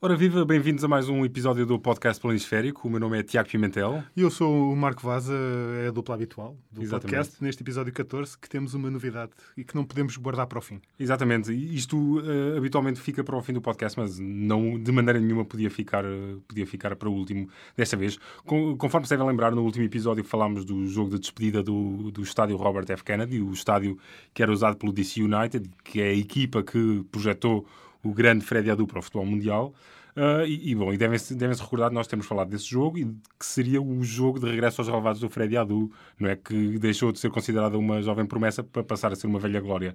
Ora viva, bem-vindos a mais um episódio do podcast Planisférico. O meu nome é Tiago Pimentel. E eu sou o Marco Vaza, é a dupla habitual do Exatamente. podcast, neste episódio 14, que temos uma novidade e que não podemos guardar para o fim. Exatamente, isto eh, habitualmente fica para o fim do podcast, mas não de maneira nenhuma podia ficar, eh, podia ficar para o último desta vez. Com- conforme se devem lembrar, no último episódio falámos do jogo de despedida do, do estádio Robert F. Kennedy, o estádio que era usado pelo DC United, que é a equipa que projetou o grande Freddy Adu para o futebol mundial. Ah, e, e, bom, e devem-se devem recordar, nós temos falado desse jogo e que seria o jogo de regresso aos relevados do Freddy Adu, não é? Que deixou de ser considerada uma jovem promessa para passar a ser uma velha glória.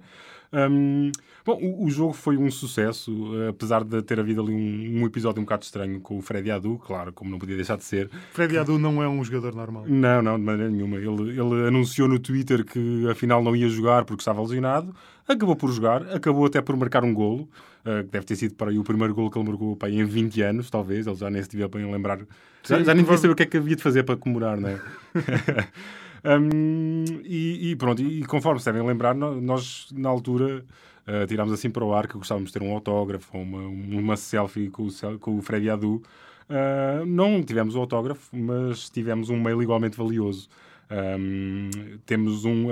Hum, bom, o, o jogo foi um sucesso, eh, apesar de ter havido ali um, um episódio um bocado estranho com o Freddy Adu, claro, como não podia deixar de ser. Freddy Adu não é um jogador normal. Não, não, de maneira nenhuma. Ele, ele anunciou no Twitter que afinal não ia jogar porque estava lesionado. Acabou por jogar, acabou até por marcar um golo, que deve ter sido para aí o primeiro golo que ele marcou para aí em 20 anos, talvez. Ele já nem se devia bem lembrar. Já, já nem devia saber o que é que havia de fazer para comemorar, não é? Hum, e, e pronto, e conforme se devem lembrar, nós na altura eh, tirámos assim para o ar que gostávamos de ter um autógrafo, uma, uma selfie com o, com o Freddy Adu. Uh, não tivemos o autógrafo, mas tivemos um mail igualmente valioso. Um, temos um,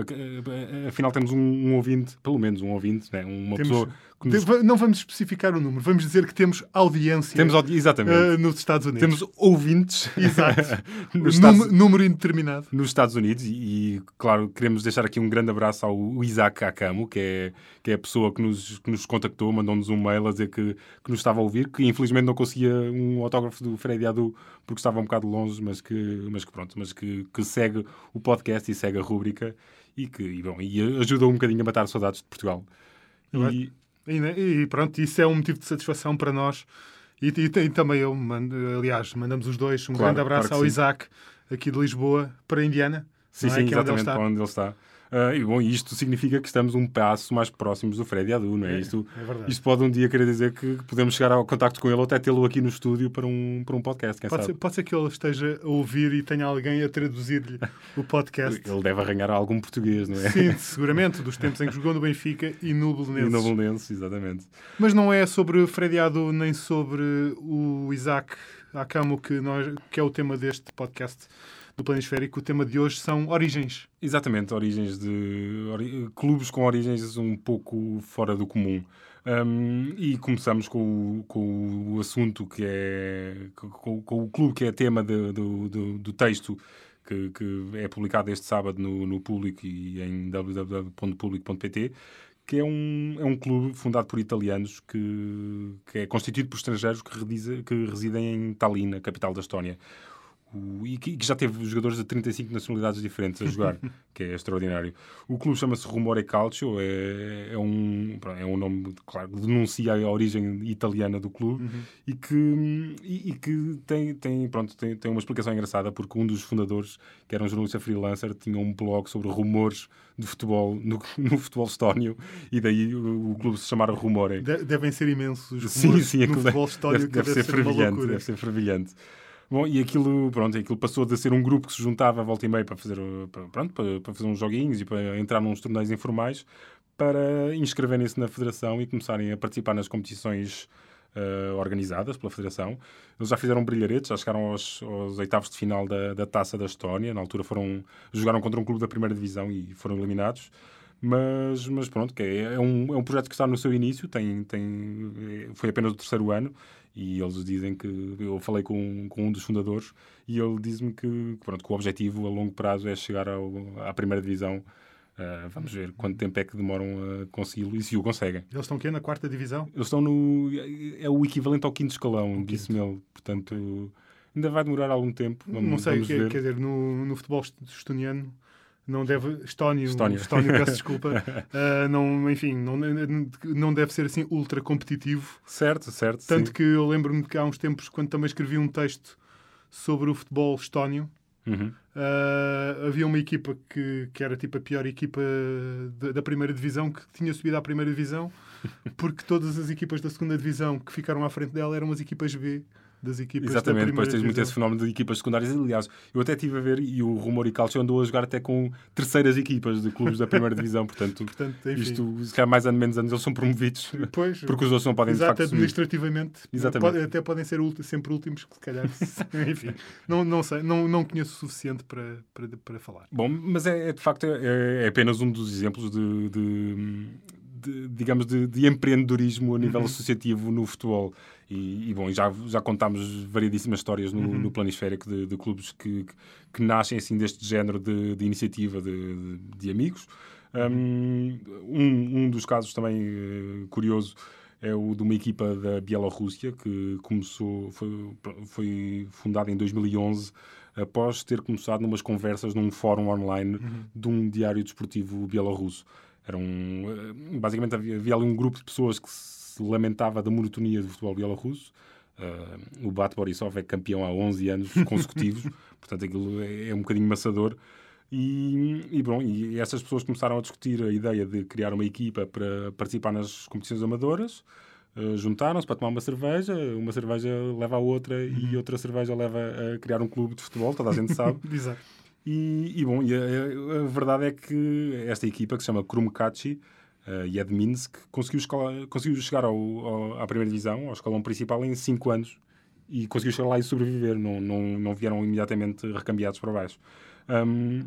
afinal, temos um, um ouvinte, pelo menos um ouvinte, né? uma Temos- pessoa nos, Não vamos especificar o número, vamos dizer que temos audiência temos audi- exatamente, eh, nos Estados Unidos. temos ouvintes Exato. nos, Número- Estados, número indeterminado. nos Estados Unidos e, e, claro, queremos deixar aqui um grande abraço ao Isaac Akamo, que é, que é a pessoa que nos, que nos contactou, mandou-nos um mail a dizer que, que nos estava a ouvir, que infelizmente não conseguia um autógrafo do Freddy Adu porque estava um bocado longe, mas que, mas que pronto, mas que, que segue o podcast e segue a rúbrica e que e, bom, e ajudou um bocadinho a matar saudades de Portugal. E, E, né, e pronto, isso é um motivo de satisfação para nós. E, e, e também eu, mando, aliás, mandamos os dois um Claro, grande abraço claro ao sim. Isaac, aqui de Lisboa, para a Indiana. Sim, é? sim, é onde ele exatamente está. para onde ele está. Ah, e bom, isto significa que estamos um passo mais próximos do Freddy Adu, não é? É, isto, é isto pode um dia querer dizer que podemos chegar ao contacto com ele ou até tê-lo aqui no estúdio para um, para um podcast, quem Pode ser, sabe? pode ser que ele esteja a ouvir e tenha alguém a traduzir-lhe o podcast. Ele deve arranhar algum português, não é? Sim, seguramente, dos tempos em que jogou no Benfica e no E Belenenses. no Belenenses, exatamente. Mas não é sobre Freddy Adu nem sobre o Isaac Akamo que, nós, que é o tema deste podcast do Planisférico. O tema de hoje são origens. Exatamente, origens de ori- clubes com origens um pouco fora do comum. Um, e começamos com o, com o assunto que é com, com o clube que é tema de- do, do, do texto que, que é publicado este sábado no, no Público e em www.publico.pt que é um, é um clube fundado por italianos que, que é constituído por estrangeiros que, rediza- que residem em Tallinn, a capital da Estónia. O- e que, que já teve jogadores de 35 nacionalidades diferentes a jogar, que é extraordinário. O clube chama-se Rumore Calcio, é, é, um, é um nome, claro, que denuncia a origem italiana do clube e que, e, e que tem, tem, pronto, tem, tem uma explicação engraçada, porque um dos fundadores, que era um jornalista freelancer, tinha um blog sobre rumores de futebol no, no futebol estónio e daí o, o clube se chamara Rumore. De- devem ser imensos os Sim, rumores sim, no aquilo futebol deve, histórico. deve, deve ser uma fervilhante, loucura. deve ser fervilhante. Bom, e aquilo, pronto, aquilo passou de ser um grupo que se juntava a volta e meia para fazer, pronto, para, para fazer uns joguinhos e para entrar nos torneios informais, para inscreverem-se na federação e começarem a participar nas competições uh, organizadas pela federação. Eles já fizeram brilharetes, já chegaram aos, aos oitavos de final da, da Taça da Estónia. Na altura foram, jogaram contra um clube da primeira divisão e foram eliminados. Mas, mas pronto, que é, é um, é um projeto que está no seu início, tem, tem, é, foi apenas o terceiro ano e eles dizem que eu falei com, com um dos fundadores e ele diz-me que, pronto, que o objetivo a longo prazo é chegar ao, à primeira divisão. Ah, vamos ver quanto tempo é que demoram a consegui-lo e se o conseguem. Eles estão aqui na quarta divisão? Eles estão no. É o equivalente ao quinto escalão, disse-me ele. Portanto, ainda vai demorar algum tempo. Vamos, não sei, vamos que- ver. quer dizer, no, no futebol est- estoniano não deve. Estónio, Estónia. Estónio, peço desculpa. ah, não, enfim, não, não deve ser assim ultra competitivo. Certo, certo. Tanto sim. que eu lembro-me que há uns tempos, quando também escrevi um texto sobre o futebol estónio, Uhum. ah, havia uma equipa que, que era tipo a pior equipa da, da primeira divisão, que tinha subido à primeira divisão porque todas as equipas da segunda divisão que ficaram à frente dela eram as equipas B das equipas Exatamente, depois tens muito esse fenómeno de equipas secundárias. Aliás, eu até estive a ver e o Rumor e Calcio andou a jogar até com terceiras equipas de clubes da primeira divisão. Portanto, Portanto, enfim. isto, se calhar mais anos menos anos, eles são promovidos Pois, porque os outros não podem de Exato, administrativamente. Exatamente. Pode- até podem ser sempre últimos, que se calhar. Enfim, não, não sei, não, não conheço o suficiente para, para, para falar. Bom, mas é, é, de facto é, é apenas um dos exemplos de, de- de, digamos de, de empreendedorismo a nível Uhum. associativo no futebol e, e, bom já já contámos variedíssimas histórias no, Uhum. no planisférico de, de clubes que, que nascem assim deste género de, de iniciativa de, de- amigos um, um dos casos também eh, curioso é o de uma equipa da Bielorrússia que começou foi, foi fundada em 2011 após ter começado numas conversas num fórum online de um diário desportivo bielorrusso. Era um, eh, basicamente havia, havia ali um grupo de pessoas que se lamentava da monotonia do futebol bielorrusso. Uh, o Bat Borisov é campeão há 11 anos consecutivos, portanto aquilo é, é um bocadinho maçador. E, e, bom, e essas pessoas começaram a discutir a ideia de criar uma equipa para participar nas competições amadoras. Uh, juntaram-se para tomar uma cerveja, uma cerveja leva a outra e outra cerveja leva a criar um clube de futebol, toda a gente sabe. Exato. E, e, bom, e a, a verdade é que esta equipa, que se chama Krumkachi uh, e é de Minsk, conseguiu, conseguiu chegar ao, ao, à primeira divisão, ao escalão principal, em 5 anos e conseguiu chegar lá e sobreviver. Não, não, não vieram imediatamente recambiados para baixo. Um,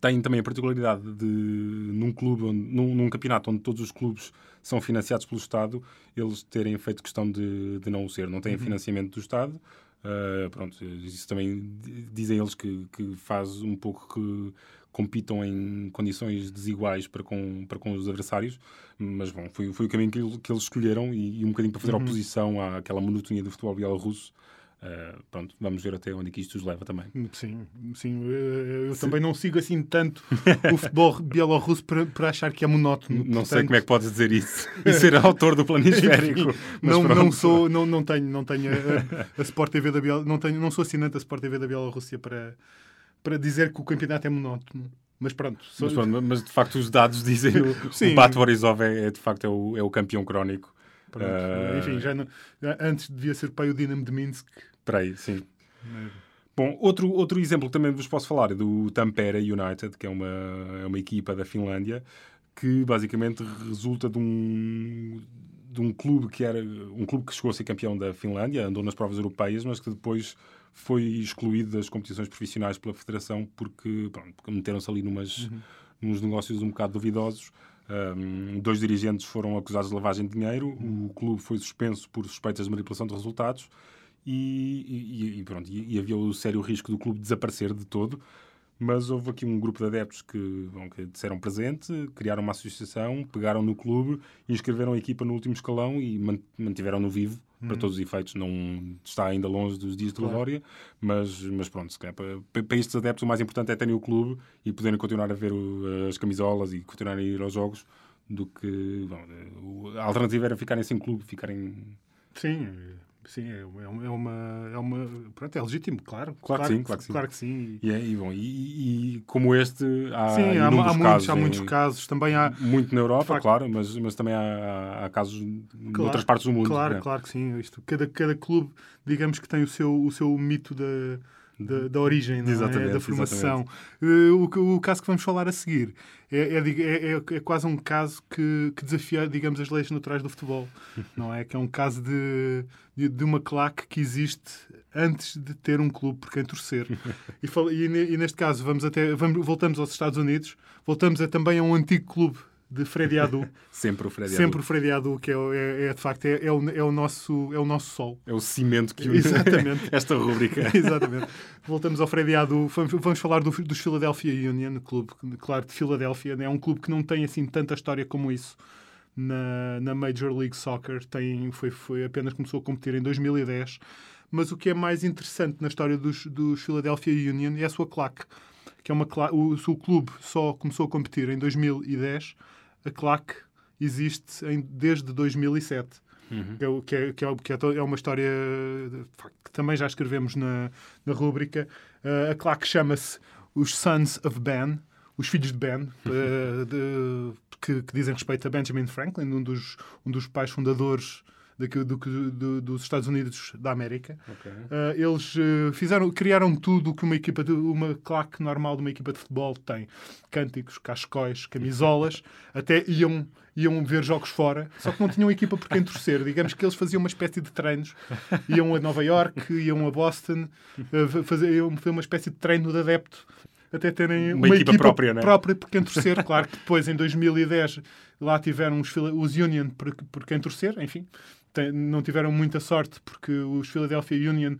tem também a particularidade de, num clube, onde, num, num, campeonato onde todos os clubes são financiados pelo Estado, eles terem feito questão de, de não o ser. Não têm uhum. financiamento do Estado. Uh, pronto, isso também dizem eles que, que faz um pouco que compitam em condições desiguais para com, para com os adversários, mas bom, foi, foi o caminho que, que eles escolheram e, e, um bocadinho para fazer uhum. oposição àquela monotonia do futebol bielorrusso. Uh, pronto, vamos ver até onde é que isto nos leva também. Sim, sim. Eu, sim. também não sigo assim tanto o futebol bielorrusso para, para achar que é monótono. Não Portanto... sei como é que podes dizer isso e ser autor do planisférico. não, não sou, não, não tenho, não tenho a, a Sport TV da Biel, não tenho, não sou assinante da Sport TV da Bielorrússia para para dizer que o campeonato é monótono. Mas pronto, sou... mas, pronto mas, de facto os dados dizem o, o Bat Borisov é, é, de facto é o, é o campeão crónico. Pronto, uh... Enfim, já, não, já antes devia ser pai o Dinamo de Minsk. Para aí, sim. Bom, outro, outro exemplo que também vos posso falar é do Tampere United, que é uma, é uma equipa da Finlândia, que basicamente resulta de um, de um clube que era um clube que chegou a ser campeão da Finlândia, andou nas provas europeias, mas que depois foi excluído das competições profissionais pela Federação porque, pronto, meteram-se ali numas, uhum. nos negócios um bocado duvidosos. Um, dois dirigentes foram acusados de lavagem de dinheiro, o clube foi suspenso por suspeitas de manipulação de resultados e, e, e pronto, e, e, havia o sério risco do clube desaparecer de todo. Mas houve aqui um grupo de adeptos que, bom, que disseram presente, criaram uma associação, pegaram no clube, inscreveram a equipa no último escalão e mantiveram-no vivo para todos os efeitos. Não está ainda longe dos dias de glória, mas, mas pronto, se calhar, para, para estes adeptos o mais importante é terem o clube e poderem continuar a ver o- as camisolas e continuarem a ir aos jogos do que bom, a alternativa era ficarem sem clube, ficarem Sim, sim, é uma, é uma, é uma- pronto, é legítimo, claro. Claro que sim, claro que sim. Claro que sim. e, é- e, bom, e, e como este há, sim, há, há inúmeros muitos, casos há em- muitos casos. Também há, muito na Europa, facto. claro, mas, mas também há, há- casos em Claro, outras partes do mundo. Claro, né? claro que sim. Isto, cada, cada clube, digamos que tem o seu, o seu mito da, da, da origem, é? Da formação. Eh, o, o caso que vamos falar a seguir é, é, é- é- é quase um caso que, que desafia, digamos, as leis naturais do futebol, não é? Que é um caso de, de, de uma claque que existe antes de ter um clube por quem torcer. E, e e neste caso vamos até, vamos, voltamos aos Estados Unidos, voltamos a, também a um antigo clube de Freddy Adu, Sempre o Fred sempre o Freddy Adu, que é, é, é, de facto é, é, o, é, o nosso, é o nosso sol. É o cimento que une Exatamente. esta rúbrica. Exatamente. Voltamos ao Freddy Adu. Vamos, vamos falar do, dos Philadelphia Union, clube, claro, de Filadélfia. É um clube que não tem assim tanta história como isso na, na Major League Soccer. Tem, foi, foi apenas começou a competir em 2010. Mas o que é mais interessante na história dos, dos Philadelphia Union é a sua claque. Que é uma o, o clube só começou a competir em 2010. A claque existe em, desde 2007 que, é, que, é, que, é, que é é uma história que também já escrevemos na, na rúbrica. Uh, a claque chama-se os Sons of Ben, os filhos de Ben, uh, de, que, que, dizem respeito a Benjamin Franklin, um dos, um dos pais fundadores do, do, do, dos Estados Unidos da América. Okay. Uh, eles uh, fizeram, criaram tudo que uma equipa, de, uma claque normal de uma equipa de futebol tem: cânticos, cascóis, camisolas, até iam iam ver jogos fora, só que não tinham equipa por quem torcer. Digamos que eles faziam uma espécie de treinos. Iam a Nova York, iam a Boston, uh, fazer, iam fazer uma espécie de treino de adepto até terem uma, uma equipa, equipa, própria, né? própria por quem torcer. claro que depois, em 2010, lá tiveram os, os Union por, por quem torcer, enfim não tiveram muita sorte porque os Philadelphia Union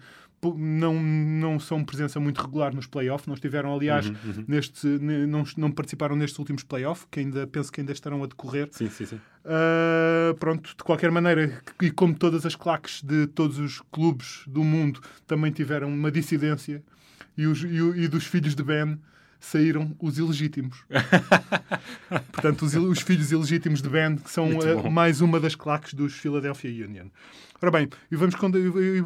não, não são presença muito regular nos playoffs. Não estiveram, aliás, uhum, uhum. Neste, não, não participaram nestes últimos playoffs, que ainda penso que ainda estarão a decorrer. Sim, sim, sim. Uh, pronto, de qualquer maneira, e como todas as claques de todos os clubes do mundo também tiveram uma dissidência, e, os, e, e dos filhos de Ben saíram os ilegítimos. Portanto, os, os, filhos ilegítimos de Ben, que são uh, mais uma das claques dos Philadelphia Union. Ora bem, e vamos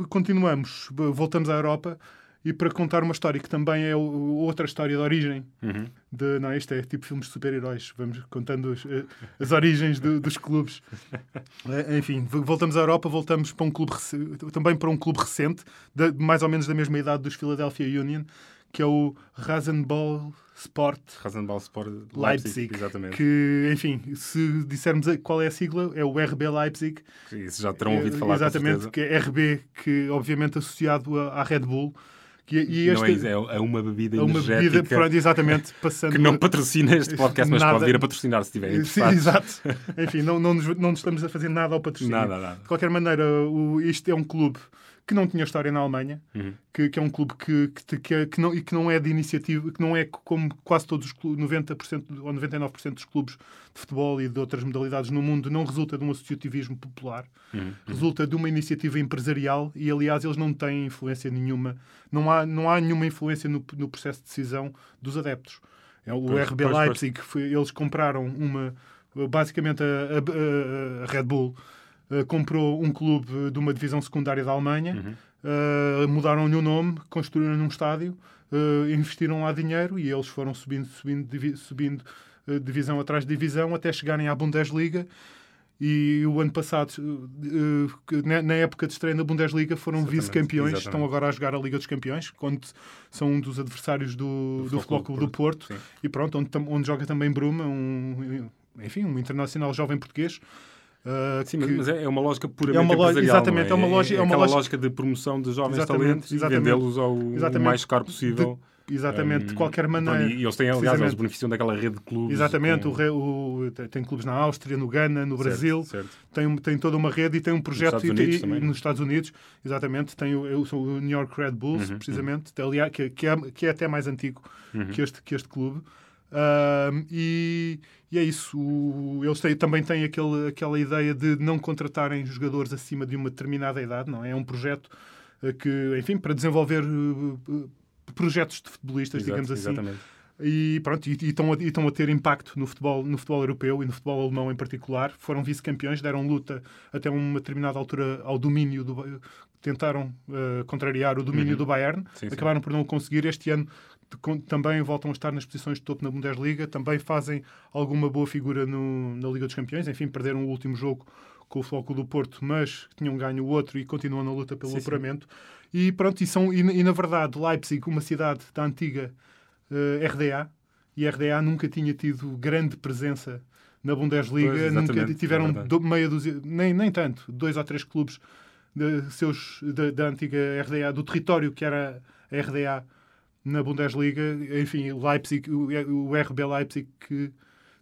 continuamos, voltamos à Europa e para contar uma história que também é outra história de origem. Uhum. De, não, isto é tipo filmes de super-heróis. Vamos contando as, eh, as origens de, dos clubes. Eh, enfim, voltamos à Europa, voltamos para um clube também para um clube recente, de, mais ou menos da mesma idade dos Philadelphia Union, que é o Rasenball Sport, Rasenball Sport Leipzig, Leipzig, exatamente. que, enfim, se dissermos qual é a sigla, é o RB Leipzig. Isso já terão ouvido falar, Exatamente, que é RB, que obviamente associado à Red Bull. Que, e este, não é, é, uma bebida é uma bebida, exatamente, passando... que não patrocina este podcast, mas nada. pode vir a patrocinar se tiverem Sim, exato. Enfim, não, não, nos, não nos estamos a fazer nada ao patrocínio. Nada, nada. De qualquer maneira, o, isto é um clube que não tinha história na Alemanha, uhum. que, que, é um clube que, que, que, que, não, e que não é de iniciativa, que não é como quase todos os clubes, 90% ou 99% dos clubes de futebol e de outras modalidades no mundo, não resulta de um associativismo popular, uhum. resulta de uma iniciativa empresarial e, aliás, eles não têm influência nenhuma, não há, não há nenhuma influência no, no processo de decisão dos adeptos. É, o pois, RB pois, Leipzig, pois. Foi, eles compraram uma, basicamente a, a, a Red Bull uh, comprou um clube de uma divisão secundária da Alemanha, uhum. uh, mudaram-lhe o nome, construíram um estádio, uh, investiram lá dinheiro e eles foram subindo, subindo, divi subindo divisão atrás de divisão até chegarem à Bundesliga. E o ano passado, na época de estreia da Bundesliga, foram vice-campeões. Estão agora a jogar a Liga dos Campeões, quando são um dos adversários do, do, do Futebol do Porto. Porto e pronto, onde, onde joga também Bruma, um, enfim, um internacional jovem português. Uh, Sim, mas é, é uma lógica puramente é uma. Exatamente, é? é? uma lógica. É, é uma lógica... lógica de promoção de jovens exatamente, talentos exatamente, e vendê-los ao mais caro possível. De, exatamente, um, de qualquer maneira. E eles têm, aliás, eles beneficiam daquela rede de clubes. Exatamente, com... o, o, tem clubes na Áustria, no Ghana, no Brasil, certo. Tem, tem toda uma rede e tem um projeto nos Estados Unidos, e, nos Estados Unidos exatamente, tem o, o New York Red Bulls, uhum, precisamente, uhum. Que, que, é, que é até mais antigo uhum. que, este, que este clube. Uh, e, e, é isso. O, eles têm, também têm aquele, aquela ideia de não contratarem jogadores acima de uma determinada idade, não é? É um projeto uh, que, enfim, para desenvolver uh, projetos de futebolistas, Exato, digamos assim. Exatamente. E pronto, e, estão a, e a ter impacto no futebol, no futebol europeu e no futebol alemão em particular. Foram vice-campeões, deram luta até uma determinada altura ao domínio do, tentaram uh, contrariar o domínio uhum. do Bayern, sim, acabaram sim. por não o conseguir. Este ano também voltam a estar nas posições de topo na Bundesliga, também fazem alguma boa figura no, na Liga dos Campeões. Enfim, perderam o último jogo com o Floco do Porto, mas tinham ganho o outro e continuam na luta pelo sim, apuramento. Sim. E pronto, e, são, e, e, na verdade, Leipzig, uma cidade da antiga uh, eh, RDA, e RDA nunca tinha tido grande presença na Bundesliga, pois, nunca tiveram é do, meia dúzia, nem, nem tanto, dois ou três clubes de, seus, da, da antiga RDA, do território que era a RDA na Bundesliga, enfim, Leipzig, o RB Leipzig que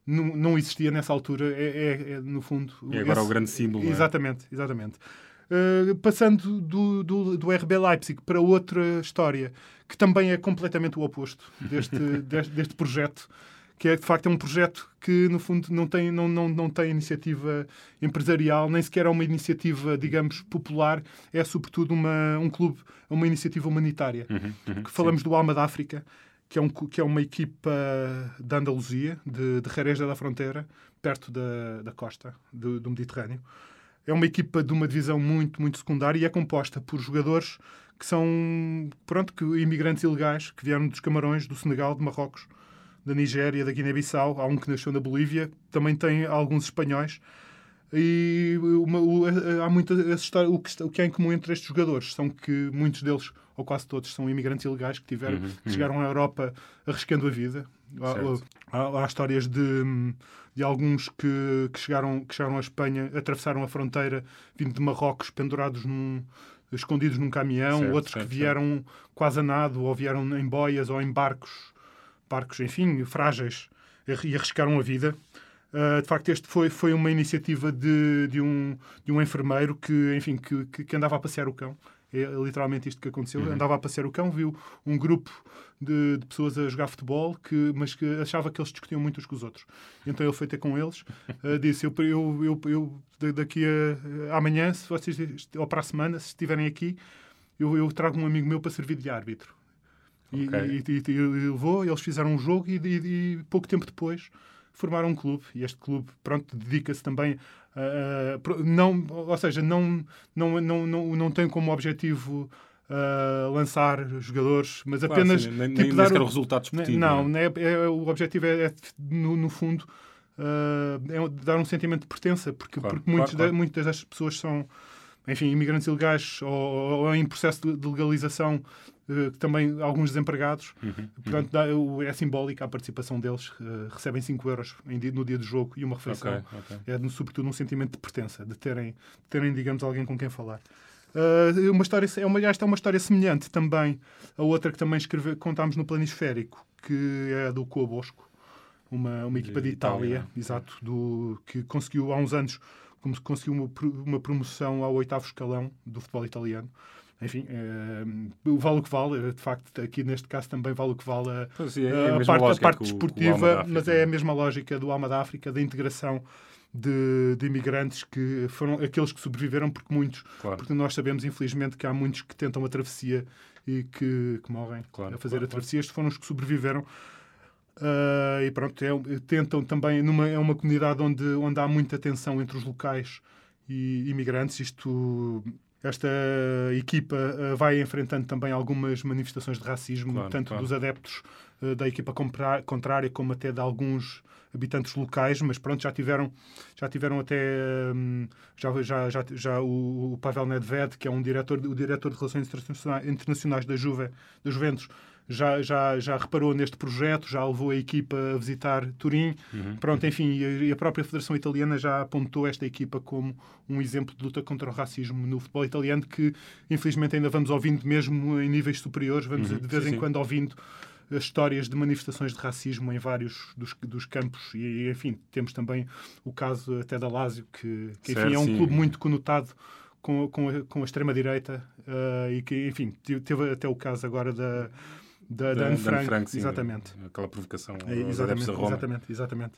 não, não existia nessa altura, é, é, é no fundo... E agora esse, o grande símbolo. Exatamente, é? exatamente. Uh, passando do, do, do, RB Leipzig para outra história, que também é completamente o oposto deste, deste, deste projeto, que é de facto é um projeto que no fundo não tem, não, não, não tem iniciativa empresarial, nem sequer é uma iniciativa, digamos, popular, é sobretudo uma, um clube, uma iniciativa humanitária. Uhum, uhum, que falamos sim. do Alma da África, que é, um, que é uma equipa da Andaluzia, de, de da Fronteira, perto da, da costa do, do Mediterrâneo. É uma equipa de uma divisão muito, muito secundária e é composta por jogadores que são, pronto, que, imigrantes ilegais que vieram dos Camarões, do Senegal, de Marrocos, da Nigéria, da Guiné-Bissau, há um que nasceu na Bolívia, também tem alguns espanhóis. E uma, o, há muita essa história, o, que, o que há em comum entre estes jogadores são que muitos deles, ou quase todos, são imigrantes ilegais que, tiveram, Uhum, que chegaram à Europa arriscando a vida. Certo. Há, há, há histórias de, de alguns que, que, chegaram, que chegaram à Espanha, atravessaram a fronteira vindo de Marrocos, pendurados num, escondidos num caminhão, Certo, outros certo, que vieram quase a nado, ou vieram em boias ou em barcos, barcos, enfim, frágeis, e arriscaram a vida. Uh, de facto, este foi, foi uma iniciativa de, de, um, de um enfermeiro que, enfim, que, que, que andava a passear o cão. É literalmente isto que aconteceu. Uhum. Andava a passear o cão, viu um grupo de, de, pessoas a jogar futebol, que, mas que achava que eles discutiam muito uns com os outros. Então ele foi ter com eles, uh, disse: Eu, eu, eu, eu daqui a, a, amanhã, se vocês, ou para a semana, se estiverem aqui, eu, eu trago um amigo meu para servir de árbitro. E, okay. e, e, e levou, eles fizeram um jogo e, e pouco tempo depois formaram um clube e este clube pronto dedica-se também a, não ou seja não não não não, não tem como objetivo uh, lançar jogadores mas claro, apenas sim, nem, tipo, nem dar o resultado esportivo não, não é? É, o objetivo é, é no, no, fundo uh, é dar um sentimento de pertença porque, claro, porque muitos claro, de, muitas das pessoas são enfim, imigrantes ilegais ou, ou em processo de, legalização também alguns desempregados. Uhum, Portanto, dá, é simbólica a participação deles. Uh, recebem 5 euros no dia do jogo e uma refeição. Okay, okay. É, no, sobretudo, um sentimento de pertença, de terem, de terem digamos, alguém com quem falar. Uh, uma história, é uma, esta é uma história semelhante também a outra que também escreve, contámos no Planisférico, que é do Coabosco, uma, uma equipa de, de Itália, Itália, exato, do, que conseguiu há uns anos como se conseguiu uma, uma, promoção ao oitavo escalão do futebol italiano. Enfim, é, vale o que vale, de facto, aqui neste caso também vale o que vale a, é a, a parte, a parte desportiva, mas é a mesma lógica do Alma da África, da integração de, de, imigrantes que foram aqueles que sobreviveram, porque muitos, claro. porque nós sabemos, infelizmente, que há muitos que tentam a travessia e que, que morrem claro, a fazer claro, a travessia. Estes foram os que sobreviveram. Uh, e pronto, é, tentam também, numa, é uma comunidade onde, onde há muita tensão entre os locais e imigrantes. Isto, esta equipa uh, vai enfrentando também algumas manifestações de racismo, claro, tanto claro. dos adeptos uh, da equipa contrária como até de alguns habitantes locais, mas pronto, já tiveram, já tiveram até um, já, já, já, já o, Pavel Nedved, que é um diretor, o diretor de relações internacionais, internacionais da Juve, da Juventus, já, já, já reparou neste projeto, já levou a equipa a visitar Turim. Uhum. Pronto, enfim, e a própria Federação Italiana já apontou esta equipa como um exemplo de luta contra o racismo no futebol italiano, que infelizmente ainda vamos ouvindo mesmo em níveis superiores, vamos Uhum. de vez Sim, em sim. quando ouvindo as histórias de manifestações de racismo em vários dos, dos campos e, enfim, temos também o caso até da Lazio, que, que enfim, Certo, é um sim. clube muito conotado com, com, a, com a extrema-direita uh, e que, enfim, teve até o caso agora da, da, da Anne Frank, Frank, sim, exatamente. Aquela provocação É, exatamente, exatamente, exatamente.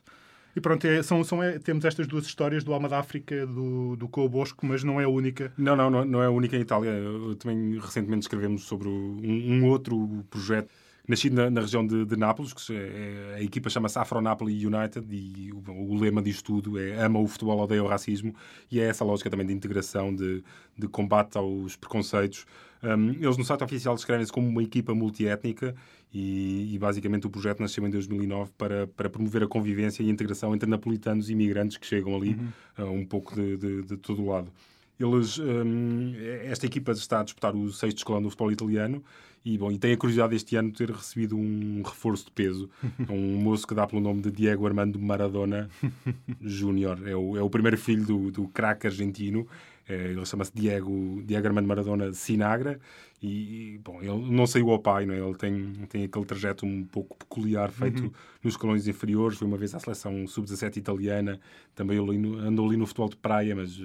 E pronto, é, são, são, é, temos estas duas histórias do Alma da África, do, do Coa Bosco, mas não é a única. Não, não, não, não é a única em Itália. Eu também recentemente escrevemos sobre um, um outro projeto nascido na, na região de, de Nápoles, que é, a equipa chama-se Afro Napoli United e o, o, lema disto tudo é ama o futebol, odeia o racismo e é essa lógica também de integração, de, de combate aos preconceitos. Um, eles no site oficial descrevem-se como uma equipa multiétnica e, e, basicamente o projeto nasceu em 2009 para, para promover a convivência e a integração entre napolitanos e imigrantes que chegam ali Uhum. uh, um pouco de, de, de todo o lado. Eles, um, esta equipa está a disputar o sexto escalão do futebol italiano e, bom, e tem a curiosidade este ano de ter recebido um reforço de peso. um moço que dá pelo nome de Diego Armando Maradona Júnior. É o, é o primeiro filho do, do craque argentino. É, ele chama-se Diego, Diego Armando Maradona Sinagra e, bom, ele não saiu ao pai, não é? ele tem, tem aquele trajeto um pouco peculiar feito Uhum. nos escalões inferiores. Foi uma vez à seleção sub-17 italiana, também andou ali no futebol de praia, mas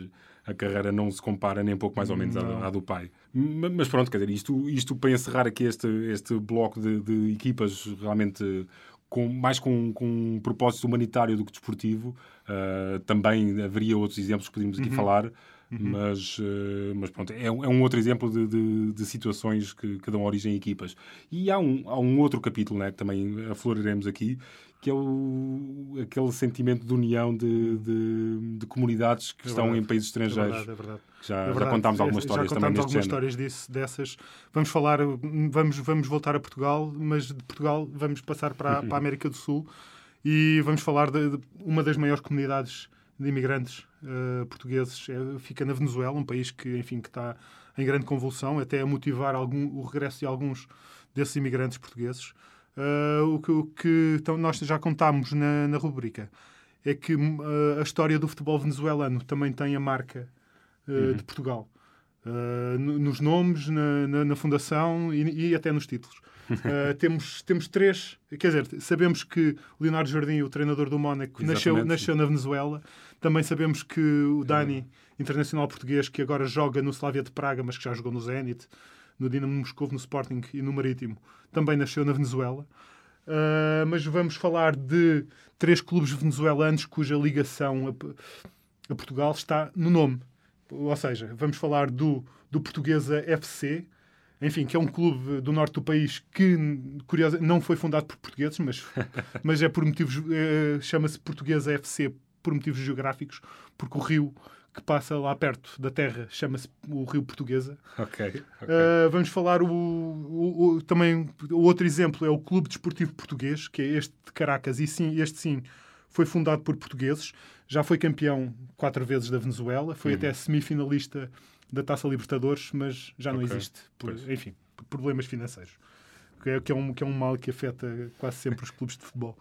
a carreira não se compara nem pouco mais ou menos à, Não. à do pai. Ma- Mas pronto, quer dizer, isto, isto para encerrar aqui este, este bloco de, de equipas realmente com, mais com, com um propósito humanitário do que desportivo, ah, também haveria outros exemplos que podíamos aqui falar. Uhum. Mas, uh, mas pronto, é, é, um outro exemplo de, de, de, situações que, que dão origem a equipas. E há um, há um outro capítulo né, que também afloraremos aqui, que é o, aquele sentimento de união de, de, de comunidades que é estão em países estrangeiros. É verdade, é verdade. Já, é verdade. já contámos algumas já histórias contámos também algumas género. histórias disso, dessas. Vamos falar, vamos, vamos voltar a Portugal, mas de Portugal vamos passar para, para a América do Sul e vamos falar de, de uma das maiores comunidades de imigrantes uh, portugueses. É, fica na Venezuela, um país que, enfim, que está em grande convulsão, até a motivar algum, o regresso de alguns desses imigrantes portugueses. Uh, o que, o que então, nós já contámos na, na rubrica é que uh, a história do futebol venezuelano também tem a marca uh, uhum. de Portugal. nos nomes, na, na, na fundação e, e, até nos títulos. temos, temos três, quer dizer, sabemos que Leonardo Jardim, o treinador do Mónaco, nasceu, nasceu na Venezuela. Também sabemos que o Dani, internacional português, que agora joga no Slavia de Praga, mas que já jogou no Zenit, no Dinamo Moscou, no Sporting e no Marítimo, também nasceu na Venezuela. Uh, mas vamos falar de três clubes venezuelanos cuja ligação a, a, Portugal está no nome. Ou seja, vamos falar do, do Portuguesa FC, enfim, que é um clube do norte do país que, curioso, não foi fundado por portugueses, mas, mas é por motivos, é, chama-se Portuguesa FC por motivos geográficos, porque o rio que passa lá perto da terra chama-se o Rio Portuguesa. Ok. okay. Uh, vamos falar o, o, o, também o outro exemplo é o Clube Desportivo Português, que é este de Caracas, e sim, este sim foi fundado por portugueses, já foi campeão quatro vezes da Venezuela, foi uhum. até semifinalista da Taça Libertadores, mas já não okay. existe, por, enfim, por problemas financeiros que é, que é, um, que é um mal que afeta quase sempre os clubes de futebol.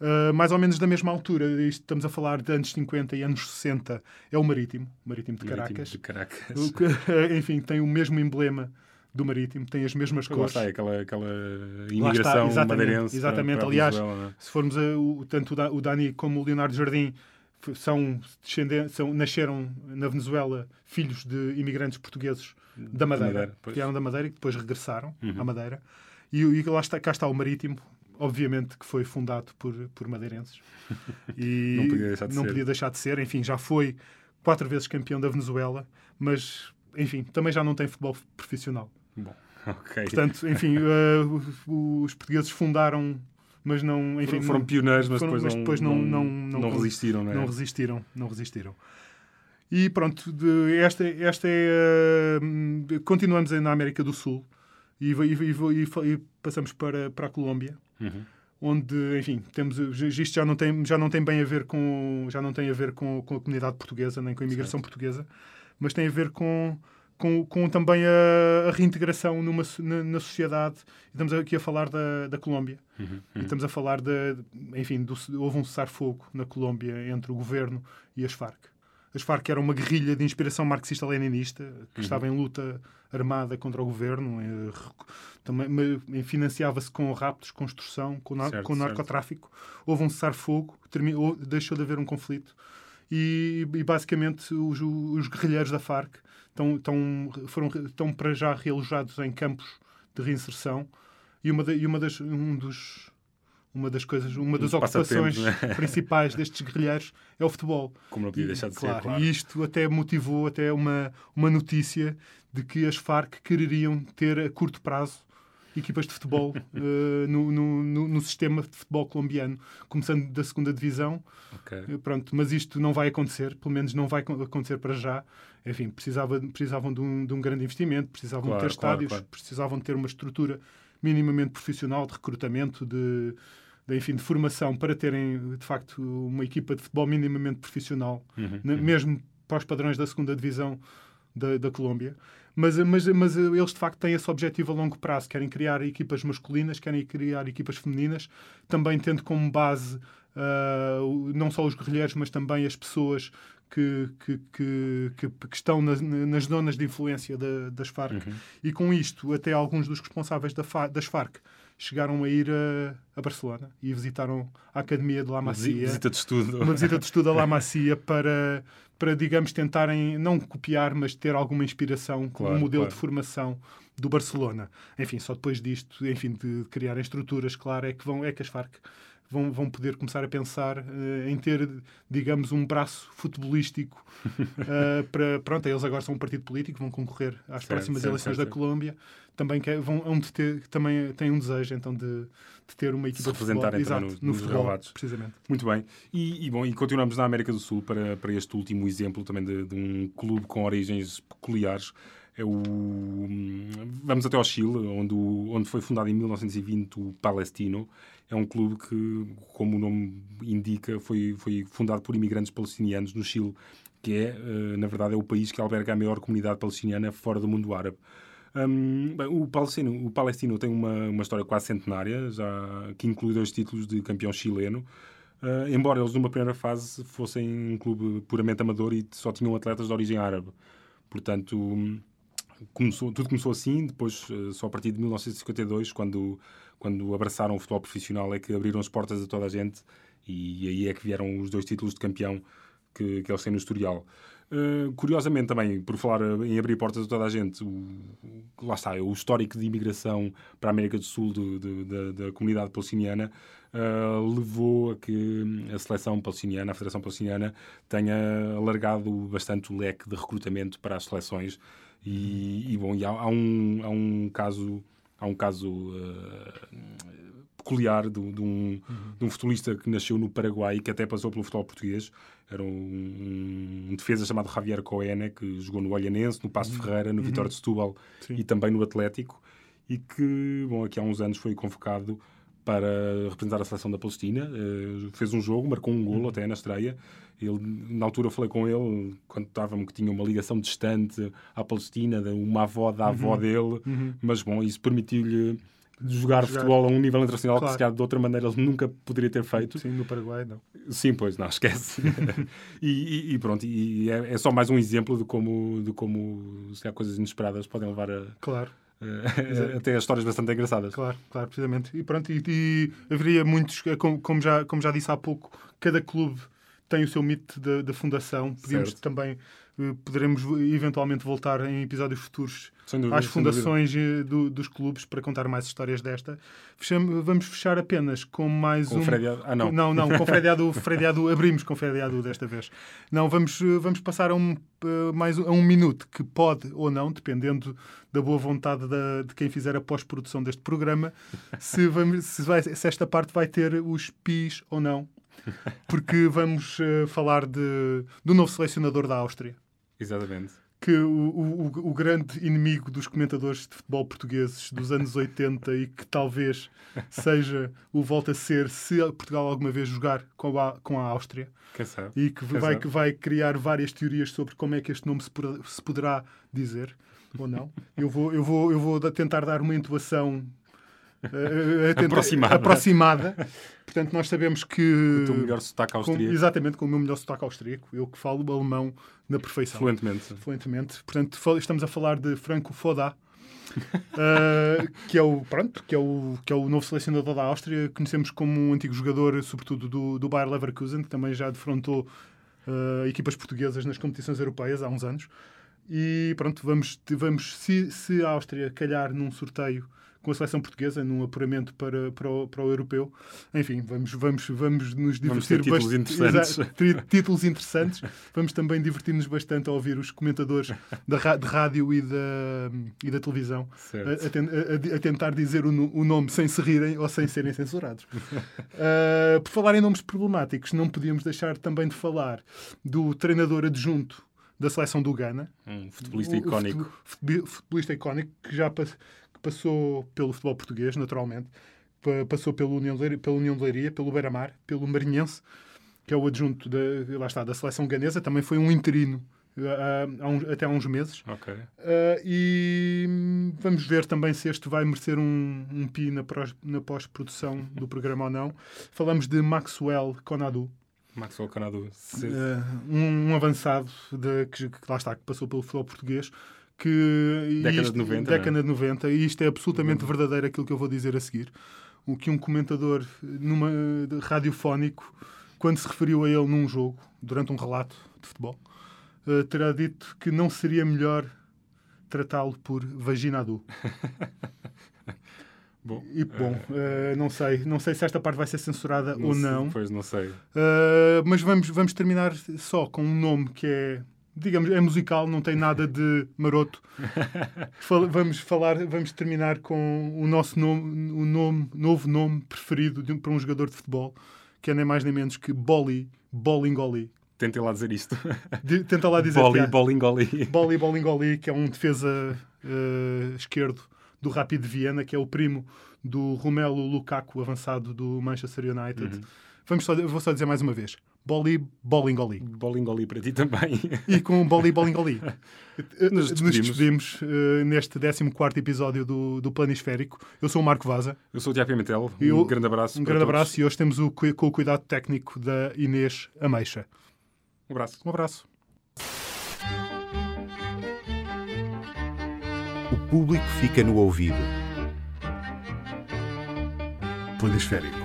Uh, mais ou menos da mesma altura, isto, estamos a falar de anos 50 e anos 60, é o Marítimo, Marítimo de Caracas. Marítimo de Caracas. Que, enfim, tem o mesmo emblema do Marítimo, tem as mesmas cores. Está, aquela, aquela imigração está, madeirense. Exatamente, para, para aliás, Venezuela, se formos a, o, tanto o Dani como o Leonardo Jardim são, são nasceram na Venezuela filhos de imigrantes portugueses da Madeira, Madeira vieram da Madeira e depois regressaram uhum. à Madeira. E, e lá está, cá está o Marítimo, obviamente que foi fundado por, por madeirenses. E não podia deixar de não ser. Podia deixar de ser. Enfim, já foi quatro vezes campeão da Venezuela, mas, enfim, também já não tem futebol profissional. Bom, ok. Portanto, enfim, uh, os portugueses fundaram mas não enfim, foram, foram pioneiros mas, foram, depois, mas depois não, não, não, não, resistiram não, é? não resistiram não resistiram e pronto de, esta esta é uh, continuamos na América do Sul e, e, e, passamos para, para a Colômbia, uhum. onde, enfim, temos isto já não tem já não tem bem a ver com já não tem a ver com, com a comunidade portuguesa nem com a imigração certo. portuguesa, mas tem a ver com com, com também a, a reintegração numa, na, na, sociedade. Estamos aqui a falar da, da Colômbia. Uhum, uhum. Estamos a falar de, enfim, do, houve um cessar-fogo na Colômbia entre o governo e as Farc. As Farc eram uma guerrilha de inspiração marxista-leninista que uhum. estava em luta armada contra o governo, também financiava-se com raptos, construção, com, certo, com narcotráfico. Certo. Houve um cessar-fogo, deixou de haver um conflito e, e basicamente os, os, guerrilheiros da Farc estão, estão, foram, estão para já realojados em campos de reinserção e uma, de, e uma das, um dos uma das coisas, uma das ocupações né? principais destes guerrilheiros é o futebol. Como não podia deixar de claro, ser, claro. E isto até motivou até uma, uma notícia de que as Farc quereriam ter a curto prazo equipas de futebol uh, no, no, no, sistema de futebol colombiano, começando da segunda divisão. Okay. Uh, pronto, mas isto não vai acontecer, pelo menos não vai acontecer para já. Enfim, precisava, precisavam de um, de um grande investimento, precisavam claro, ter estádios, claro, precisavam ter uma estrutura minimamente profissional de recrutamento, de, de, enfim, de formação para terem, de facto, uma equipa de futebol minimamente profissional, uhum, né, uhum. mesmo para os padrões da segunda divisão da, da Colômbia. Mas, mas, mas eles, de facto, têm esse objetivo a longo prazo. Querem criar equipas masculinas, querem criar equipas femininas, também tendo como base uh, não só os guerrilheiros, mas também as pessoas que, que, que, que, estão nas, nas zonas de influência da, das Farc. Uhum. E com isto, até alguns dos responsáveis da, das Farc chegaram a ir a, a, Barcelona e visitaram a Academia de La Macia. Uma visita de estudo. Uma visita de estudo a La Macia para, para, digamos, tentarem não copiar, mas ter alguma inspiração com claro, o modelo claro. de formação do Barcelona. Enfim, só depois disto, enfim, de criarem estruturas, claro, é que, vão, é que as Farc vão, vão poder começar a pensar uh, em ter, digamos, um braço futebolístico uh, para. Pronto, eles agora são um partido político, vão concorrer às Certo, próximas certo, eleições certo, da. Colômbia. Também, quer, vão, ter, também têm um desejo então de, de ter uma equipa de futebol. representarem também Exato, no- no futebol, precisamente. Muito bem. E, e, bom, e continuamos na América do Sul para, para este último exemplo também de, de um clube com origens peculiares. É o, vamos até ao Chile, onde, o- onde foi fundado em 1920 o Palestino. É um clube que, como o nome indica, foi, foi fundado por imigrantes palestinianos no Chile, que é, eh, na verdade, é o país que alberga a maior comunidade palestiniana fora do mundo árabe. Hum, bem, o, Palestino, o Palestino tem uma, uma história quase centenária, já, que inclui dois títulos de campeão chileno. Ah, embora eles numa primeira fase fossem um clube puramente amador e só tinham atletas de origem árabe. Portanto, começou, tudo começou assim, depois eh, só a partir de 1952, quando, quando abraçaram o futebol profissional, é que abriram as portas a toda a gente e aí é que vieram os dois títulos de campeão que, que eles têm no historial. Uh, curiosamente também, por falar uh, em abrir portas a toda a gente, o, lá está, o histórico de imigração para a América do Sul da, da comunidade palestiniana uh, levou a que a seleção palestiniana, a Federação Palestiniana, tenha alargado bastante o leque de recrutamento para as seleções. E, e, bom, e há, há um, há um caso há um caso uh, peculiar de, de um, de um futebolista que nasceu no Paraguai e que até passou pelo futebol português. Era um, um defesa chamado Javier Coena, que jogou no Olhanense, no Passo de Ferreira, no Vitória de Setúbal Sim. e também no Atlético. E que, bom, aqui há uns anos foi convocado para representar a seleção da Palestina. Eh, fez um jogo, marcou um golo até na estreia. Ele, na altura falei com ele, quando estava que tinha uma ligação distante à Palestina, de uma avó da avó dele, mas bom, isso permitiu-lhe jogar, Jogar. futebol a um nível internacional que Claro. se calhar de outra maneira ele nunca poderia ter feito. Sim, no Paraguai, não. Sim, pois, não, esquece. e, e- e pronto, e é, é só mais um exemplo de como, de como se calhar, coisas inesperadas podem levar a, Claro. até histórias bastante engraçadas. Claro, claro, precisamente. E pronto, e, e haveria muitos, como, como já, como já disse há pouco, cada clube tem o seu mito da, da fundação. Podíamos Certo. também, eh, poderemos eventualmente voltar em episódios futuros dúvida, às fundações eh, do- dos clubes para contar mais histórias desta. Fechamos- vamos fechar apenas com mais Com um. o Freddy Adu- Ah, não. Não, não, com Freddy Adu, abrimos com Freddy Adu desta vez. Não, vamos, eh, vamos passar a um, mais um- a um minuto, que pode ou não, dependendo da boa vontade da- de quem fizer a pós-produção deste programa, se, vamos, se, vai- se esta parte vai ter os pis ou não. Porque vamos eh, falar de, do novo selecionador da Áustria Exatamente. que o, o, o grande inimigo dos comentadores de futebol portugueses dos anos 80 e que talvez seja o volta a ser se Portugal alguma vez jogar com a, com a Áustria Quem sabe? e que Quem vai, sabe? que vai criar várias teorias sobre como é que este nome se, poderá- se poderá dizer ou não. Eu vou, eu vou, eu vou tentar dar uma intuação eh, a tenta- Aproximada. aproximada. Portanto, nós sabemos que. O teu melhor sotaque com- austríaco. exatamente, com o meu melhor sotaque austríaco. Eu que falo alemão na perfeição Fluentemente. fluentemente. Portanto, estamos a falar de Franco Foda, uh, que é o pronto, que é o que é o novo selecionador da Áustria. Conhecemos como um antigo jogador, sobretudo do, do Bayer Leverkusen, que também já defrontou uh, equipas portuguesas nas competições europeias há uns anos. E pronto, vamos, vamos se, se a Áustria calhar num sorteio com a seleção portuguesa, num apuramento para, para, o, para o europeu. Enfim, vamos, vamos, vamos nos Vamos divertir ter títulos bast- interessantes. Exato, títulos interessantes. Vamos também divertir-nos bastante a ouvir os comentadores da de rádio e da, e da televisão a, a a- tentar dizer o, o nome sem se rirem ou sem serem censurados. Ah, por falar em nomes problemáticos, não podíamos deixar também de falar do treinador adjunto da seleção do Ghana, Um futebolista icónico. fute- fute- Futebolista icónico que já passou pelo futebol português, naturalmente. Pa- Passou pelo União de Leiria, pela União de Leiria, pelo Beira-Mar, pelo Marinhense, que é o adjunto da, lá está, da seleção ganesa. Também foi um interino ah, há uns- até há uns meses. Ok. Ah, e vamos ver também se este vai merecer um, um pi na, na pós-produção do programa ou não. Falamos de Maxwell Conadu, Maxwell Canadu. Se- eh, um, um avançado de, que, que lá está, que passou pelo futebol português. Que, Década isto- de 90, não é? década de 90, e isto é absolutamente verdadeiro aquilo que eu vou dizer a seguir. O que um comentador numa, de radiofónico, quando se referiu a ele num jogo, durante um relato de futebol, eh, terá dito que não seria melhor tratá-lo por vaginadu. Bom, E bom, eh, não sei, não sei se esta parte vai ser censurada ou sei, não. Pois não sei. Uh, mas vamos, vamos terminar só com um nome que é, digamos, é musical, não tem nada de maroto. Fal- vamos falar, vamos terminar com o nosso nome, o nome, novo nome preferido de um- para um jogador de futebol, que é nem mais nem menos que Bolly Bolingoli. Tentem lá dizer isto. De- Tenta lá dizer há- Bolingoli. Bolly Bolingoli, que é um defesa uh, esquerdo do Rapid de Viena, que é o primo do Romelu Lukaku, avançado do Manchester United. Vamos só, vou só dizer mais uma vez. Bolly Bolingoli. Bolingoli para ti também. E com o Bolly Bolingoli. Nos Nos despedimos. despedimos uh, neste 14 episódio do, do Planisférico. Eu sou o Marco Vaza. Eu sou o Tiago Pimentel. Um Eu- grande abraço. Um grande todos. abraço e hoje temos o, com o cuidado técnico da Inês Ameixa. Um abraço. Um abraço. O público fica no ouvido. Planisférico.